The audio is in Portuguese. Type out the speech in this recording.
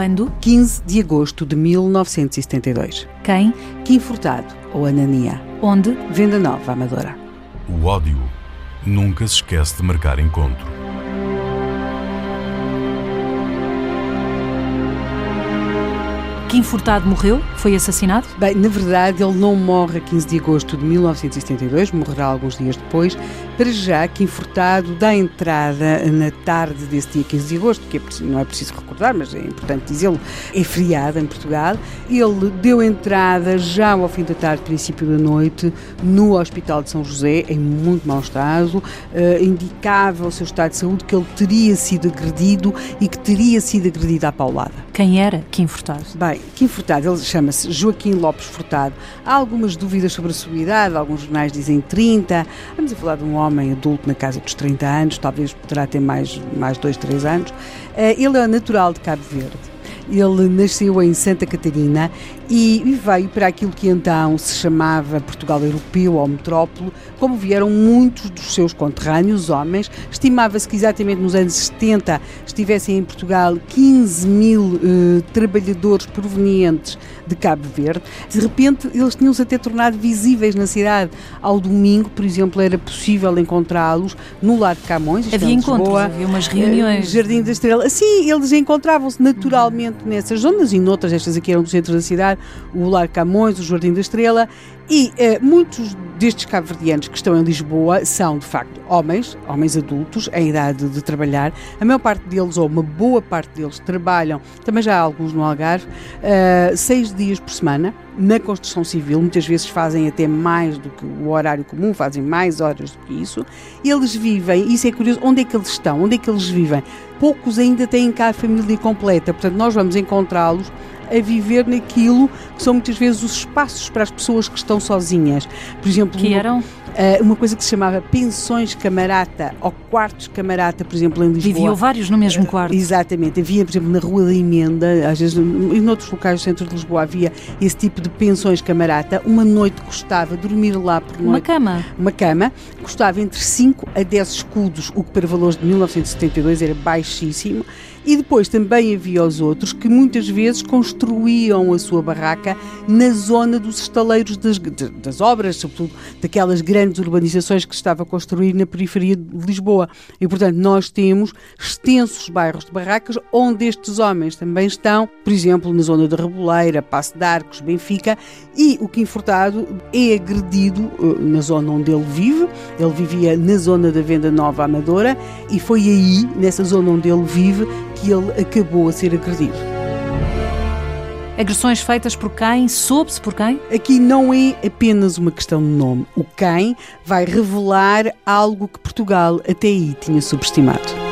Quando? 15 de agosto de 1972. Quem? Kim Furtado ou Anania. Onde? Venda Nova, Amadora. O ódio nunca se esquece de marcar encontro. Kim Furtado morreu? Foi assassinado? Bem, na verdade, ele não morre a 15 de agosto de 1972, morrerá alguns dias depois. Para já, Kim Furtado dá entrada na tarde desse dia 15 de agosto, que é, não é preciso recordar, mas é importante dizê-lo, é feriado em Portugal. Ele deu entrada já ao fim da tarde, princípio da noite, no Hospital de São José, em muito mau estado. Uh, indicava o seu estado de saúde que ele teria sido agredido e que teria sido agredido à paulada. Quem era Kim Furtado? Bem, Kim Furtado, ele chama-se Joaquim Lopes Furtado. Há algumas dúvidas sobre a sua idade, alguns jornais dizem 30. Vamos a falar de um homem adulto na casa dos 30 anos, talvez poderá ter mais, mais 2, 3 anos. Eh, ele é natural de Cabo Verde. Ele nasceu em Santa Catarina e veio para aquilo que então se chamava Portugal Europeu ou Metrópole, como vieram muitos dos seus conterrâneos, homens. Estimava-se que exatamente nos anos 70 estivessem em Portugal 15 mil eh, trabalhadores provenientes de Cabo Verde. De repente, eles tinham-se até tornado visíveis na cidade. Ao domingo, por exemplo, era possível encontrá-los no Lar de Camões. Havia encontros, havia umas reuniões. Eh, Jardim da Estrela. Sim, eles encontravam-se naturalmente nessas zonas e noutras, estas aqui eram do centro da cidade, o Lar Camões, o Jardim da Estrela, e eh, muitos destes cabo-verdianos que estão em Lisboa são, de facto, homens, homens adultos, em idade de trabalhar. A maior parte deles, ou uma boa parte deles, trabalham, também já há alguns no Algarve, uh, seis dias por semana na construção civil. Muitas vezes fazem até mais do que o horário comum, fazem mais horas do que isso. Eles vivem, isso é curioso, onde é que eles estão? Onde é que eles vivem? Poucos ainda têm cá a família completa, portanto, nós vamos encontrá-los a viver naquilo que são muitas vezes os espaços para as pessoas que estão sozinhas. Por exemplo, que eram? Uh, uma coisa que se chamava pensões camarata ou quartos camarata, por exemplo, em Lisboa. Viviam vários no mesmo quarto. Uh, exatamente. Havia, por exemplo, na Rua da Emenda, às vezes em outros locais do centro de Lisboa havia esse tipo de pensões camarata. Uma noite custava dormir lá por noite. Uma cama. Uma cama. Custava entre 5 a 10 escudos, o que para valores de 1972 era baixíssimo. E depois também havia os outros que muitas vezes construíam a sua barraca na zona dos estaleiros das, das obras, sobretudo daquelas grandes urbanizações que se estava a construir na periferia de Lisboa. E, portanto, nós temos extensos bairros de barracas onde estes homens também estão, por exemplo, na zona da Reboleira, Passo de Arcos, Benfica, e o Kim Furtado é agredido uh, na zona onde ele vive. Ele vivia na zona da Venda Nova Amadora e foi aí, nessa zona onde ele vive, que ele acabou a ser agredido. Agressões feitas por quem? Soube-se por quem? Aqui não é apenas uma questão de nome. O quem vai revelar algo que Portugal até aí tinha subestimado.